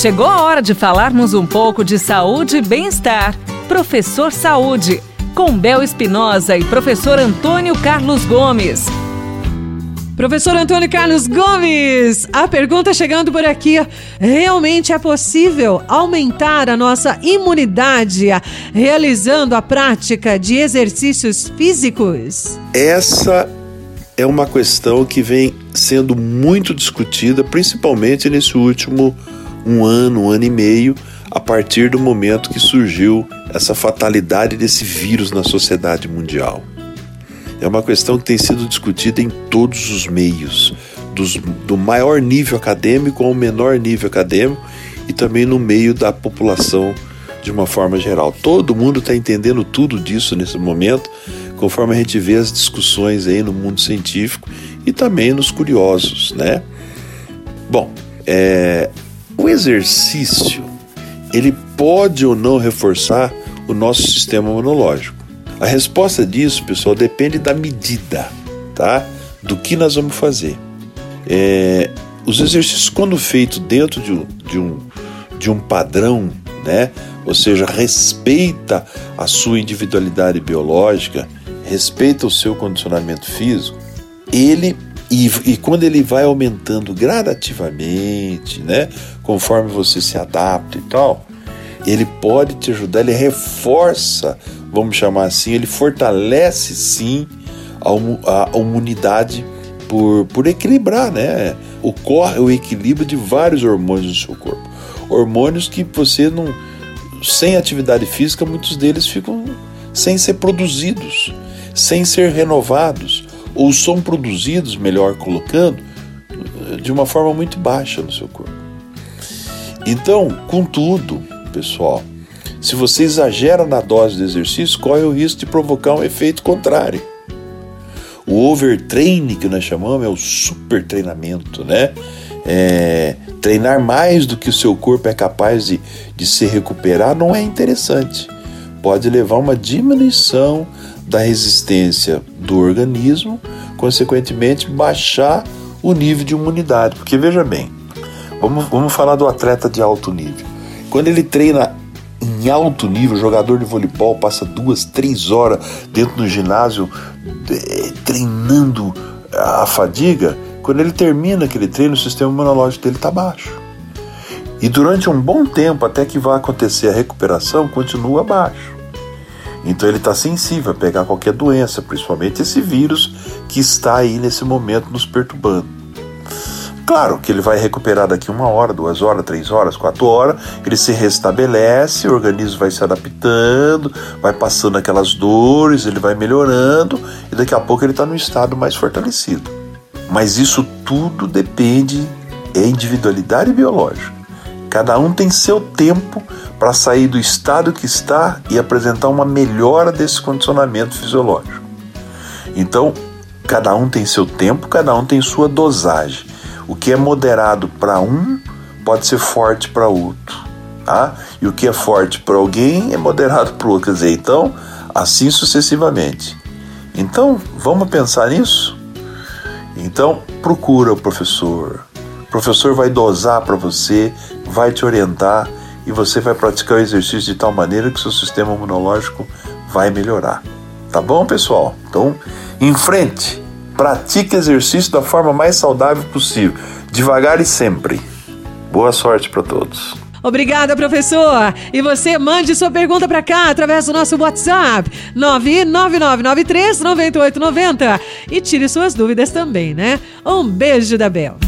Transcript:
Chegou a hora de falarmos um pouco de saúde e bem-estar. Professor Saúde, com Bel Espinosa e professor Antônio Carlos Gomes. Professor Antônio Carlos Gomes, a pergunta chegando por aqui: realmente é possível aumentar a nossa imunidade realizando a prática de exercícios físicos? Essa é uma questão que vem sendo muito discutida, principalmente nesse último um ano, um ano e meio, a partir do momento que surgiu essa fatalidade desse vírus na sociedade mundial. É uma questão que tem sido discutida em todos os meios, dos, do maior nível acadêmico ao menor nível acadêmico e também no meio da população de uma forma geral. Todo mundo está entendendo tudo disso nesse momento, conforme a gente vê as discussões aí no mundo científico e também nos curiosos, né? Bom, é, o exercício, ele pode ou não reforçar o nosso sistema imunológico. A resposta disso, pessoal, depende da medida, tá? Do que nós vamos fazer. É, os exercícios, quando feitos dentro de um, de um, de um padrão, né? Ou seja, respeita a sua individualidade biológica, respeita o seu condicionamento físico, ele e, e, quando ele vai aumentando gradativamente, né, conforme você se adapta e tal, ele pode te ajudar, ele reforça, vamos chamar assim, ele fortalece sim a, imunidade por, por equilibrar, né? Ocorre o equilíbrio de vários hormônios no seu corpo. Hormônios que você não. Sem atividade física, muitos deles ficam sem ser produzidos, sem ser renovados ou são produzidos, melhor colocando, de uma forma muito baixa no seu corpo. Então, contudo, pessoal, se você exagera na dose de exercício, corre o risco de provocar um efeito contrário. O overtraining que nós chamamos é o super treinamento, né? É, treinar mais do que o seu corpo é capaz de, de se recuperar não é interessante. Pode levar a uma diminuição da resistência do organismo, consequentemente baixar o nível de imunidade. Porque veja bem, vamos, vamos falar do atleta de alto nível. Quando ele treina em alto nível, jogador de voleibol passa duas, três horas dentro do ginásio é, treinando a fadiga, quando ele termina aquele treino, o sistema imunológico dele está baixo. E durante um bom tempo, até que vai acontecer a recuperação, continua baixo. Então ele está sensível a pegar qualquer doença, principalmente esse vírus que está aí nesse momento nos perturbando. Claro que ele vai recuperar daqui uma hora, duas horas, três horas, quatro horas, ele se restabelece, o organismo vai se adaptando, vai passando aquelas dores, ele vai melhorando e daqui a pouco ele está no estado mais fortalecido. Mas isso tudo depende, é individualidade biológica. Cada um tem seu tempo para sair do estado que está e apresentar uma melhora desse condicionamento fisiológico. Então, cada um tem seu tempo, cada um tem sua dosagem. O que é moderado para um pode ser forte para outro, tá? E o que é forte para alguém é moderado para outro, quer dizer, então, assim sucessivamente. Então, vamos pensar nisso? Então, procura o professor. O professor vai dosar para você, vai te orientar e você vai praticar o exercício de tal maneira que seu sistema imunológico vai melhorar. Tá bom, pessoal? Então, em frente, pratique exercício da forma mais saudável possível, devagar e sempre. Boa sorte para todos. Obrigada, professor. E você mande sua pergunta para cá através do nosso WhatsApp 999939890 e tire suas dúvidas também, né? Um beijo da Bel.